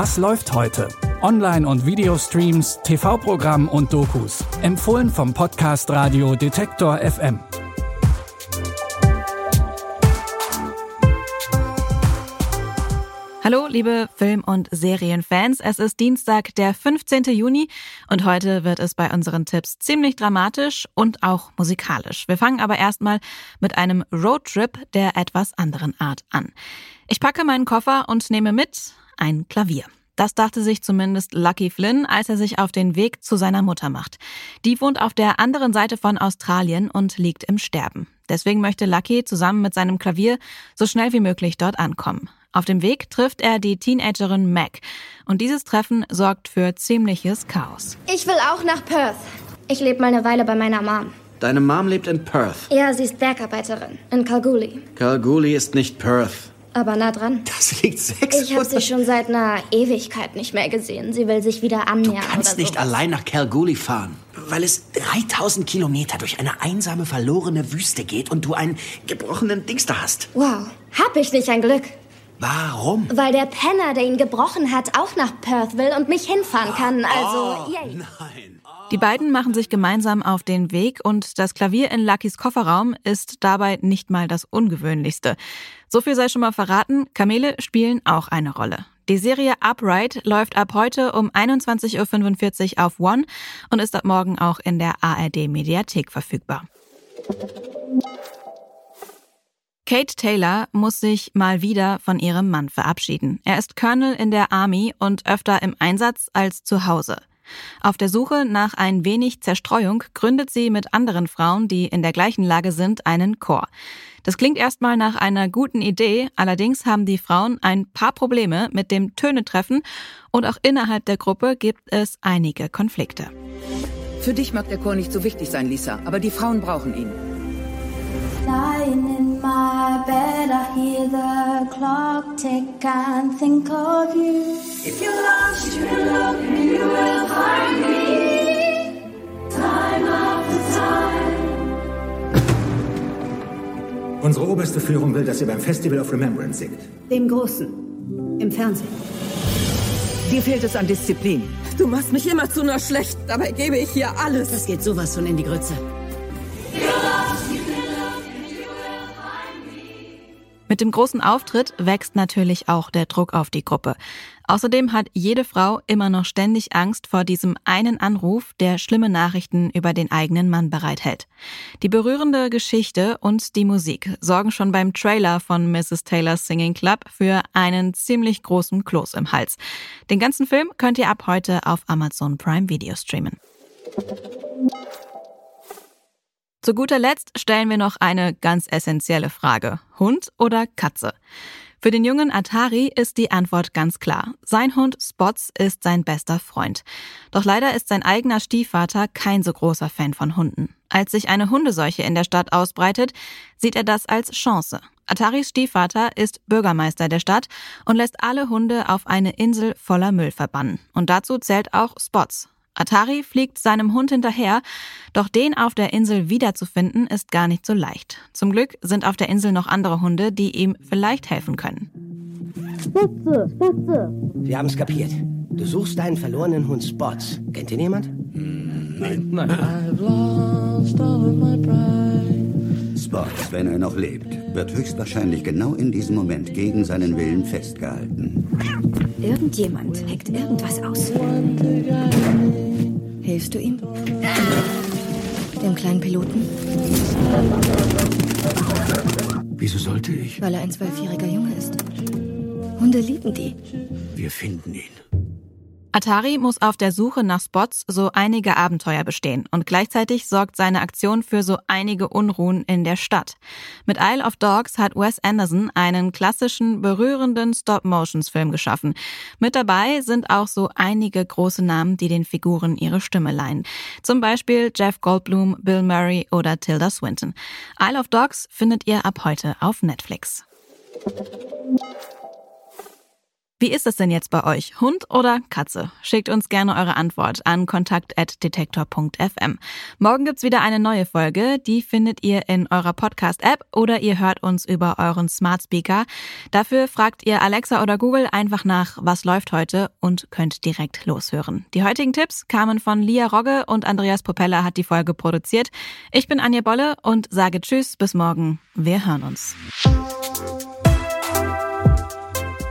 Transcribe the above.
Was läuft heute? Online- und Videostreams, TV-Programm und Dokus. Empfohlen vom Podcast Radio Detektor FM. Hallo, liebe Film- und Serienfans. Es ist Dienstag, der 15. Juni und heute wird es bei unseren Tipps ziemlich dramatisch und auch musikalisch. Wir fangen aber erstmal mit einem Roadtrip der etwas anderen Art an. Ich packe meinen Koffer und nehme mit ein Klavier. Das dachte sich zumindest Lucky Flynn, als er sich auf den Weg zu seiner Mutter macht. Die wohnt auf der anderen Seite von Australien und liegt im Sterben. Deswegen möchte Lucky zusammen mit seinem Klavier so schnell wie möglich dort ankommen. Auf dem Weg trifft er die Teenagerin Mac. Und dieses Treffen sorgt für ziemliches Chaos. Ich will auch nach Perth. Ich lebe mal eine Weile bei meiner Mom. Deine Mom lebt in Perth. Ja, sie ist Bergarbeiterin in Kalgoorlie. Kalgoorlie ist nicht Perth. Aber nah dran. Das liegt sechs Ich habe sie schon seit einer Ewigkeit nicht mehr gesehen. Sie will sich wieder annähern Du kannst nicht sowas. allein nach Kalgoorlie fahren, weil es 3000 Kilometer durch eine einsame, verlorene Wüste geht und du einen gebrochenen Dings da hast. Wow, hab ich nicht ein Glück. Warum? Weil der Penner, der ihn gebrochen hat, auch nach Perth will und mich hinfahren kann. Oh, Also, yay. Nein. Die beiden machen sich gemeinsam auf den Weg und das Klavier in Luckys Kofferraum ist dabei nicht mal das Ungewöhnlichste. So viel sei schon mal verraten, Kamele spielen auch eine Rolle. Die Serie Upright läuft ab heute um 21.45 Uhr auf One und ist ab morgen auch in der ARD Mediathek verfügbar. Kate Taylor muss sich mal wieder von ihrem Mann verabschieden. Er ist Colonel in der Army und öfter im Einsatz als zu Hause. Auf der Suche nach ein wenig Zerstreuung gründet sie mit anderen Frauen, die in der gleichen Lage sind, einen Chor. Das klingt erstmal nach einer guten Idee, allerdings haben die Frauen ein paar Probleme mit dem Tönetreffen und auch innerhalb der Gruppe gibt es einige Konflikte. Für dich mag der Chor nicht so wichtig sein, Lisa, aber die Frauen brauchen ihn. Lying in my bed, I hear the clock tick and think of you. If you're lost, you can look and you will find me. Time after time. Unsere oberste Führung will, dass ihr beim Festival of Remembrance singt. Dem Großen. Im Fernsehen. Dir fehlt es an Disziplin. Du machst mich immer zu nur schlecht, dabei gebe ich hier alles. Das geht sowas von in die Grütze. Mit dem großen Auftritt wächst natürlich auch der Druck auf die Gruppe. Außerdem hat jede Frau immer noch ständig Angst vor diesem einen Anruf, der schlimme Nachrichten über den eigenen Mann bereithält. Die berührende Geschichte und die Musik sorgen schon beim Trailer von Mrs. Taylor's Singing Club für einen ziemlich großen Kloß im Hals. Den ganzen Film könnt ihr ab heute auf Amazon Prime Video streamen. Zu guter Letzt stellen wir noch eine ganz essentielle Frage. Hund oder Katze? Für den jungen Atari ist die Antwort ganz klar. Sein Hund Spots ist sein bester Freund. Doch leider ist sein eigener Stiefvater kein so großer Fan von Hunden. Als sich eine Hundeseuche in der Stadt ausbreitet, sieht er das als Chance. Ataris Stiefvater ist Bürgermeister der Stadt und lässt alle Hunde auf eine Insel voller Müll verbannen. Und dazu zählt auch Spots. Atari fliegt seinem Hund hinterher, doch den auf der Insel wiederzufinden ist gar nicht so leicht. Zum Glück sind auf der Insel noch andere Hunde, die ihm vielleicht helfen können. Spotze, Spotze. Wir haben es kapiert. Du suchst deinen verlorenen Hund Spots. Kennt ihn jemand? Nein. Nein. Spots, wenn er noch lebt, wird höchstwahrscheinlich genau in diesem Moment gegen seinen Willen festgehalten. Irgendjemand hackt irgendwas aus. Hilfst du ihm? Dem kleinen Piloten? Wieso sollte ich? Weil er ein zwölfjähriger Junge ist. Hunde lieben die. Wir finden ihn. Atari muss auf der Suche nach Spots so einige Abenteuer bestehen und gleichzeitig sorgt seine Aktion für so einige Unruhen in der Stadt. Mit Isle of Dogs hat Wes Anderson einen klassischen, berührenden Stop-Motions-Film geschaffen. Mit dabei sind auch so einige große Namen, die den Figuren ihre Stimme leihen. Zum Beispiel Jeff Goldblum, Bill Murray oder Tilda Swinton. Isle of Dogs findet ihr ab heute auf Netflix. Wie ist es denn jetzt bei euch? Hund oder Katze? Schickt uns gerne eure Antwort an kontakt.detektor.fm. Morgen gibt's wieder eine neue Folge. Die findet ihr in eurer Podcast-App oder ihr hört uns über euren Smart Speaker. Dafür fragt ihr Alexa oder Google einfach nach, was läuft heute und könnt direkt loshören. Die heutigen Tipps kamen von Lia Rogge und Andreas Popella hat die Folge produziert. Ich bin Anja Bolle und sage Tschüss, bis morgen. Wir hören uns.